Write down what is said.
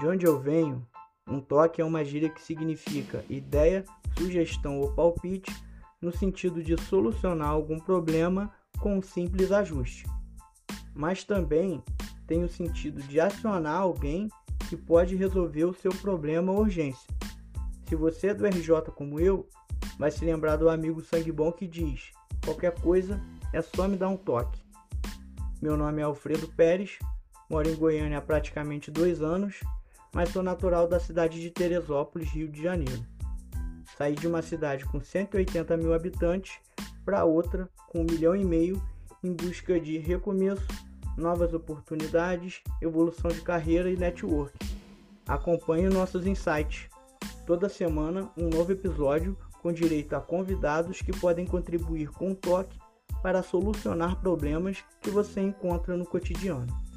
De onde eu venho, um toque é uma gíria que significa ideia, sugestão ou palpite no sentido de solucionar algum problema com um simples ajuste. Mas também tem o sentido de acionar alguém que pode resolver o seu problema ou urgência. Se você é do RJ como eu, vai se lembrar do amigo sangue bom que diz: qualquer coisa é só me dar um toque. Meu nome é Alfredo Pérez, moro em Goiânia há praticamente dois anos, mas sou natural da cidade de Teresópolis, Rio de Janeiro. Saí de uma cidade com 180 mil habitantes para outra com um milhão e meio em busca de recomeço, novas oportunidades, evolução de carreira e network. Acompanhe nossos insights. Toda semana um novo episódio com direito a convidados que podem contribuir com um toque para solucionar problemas que você encontra no cotidiano.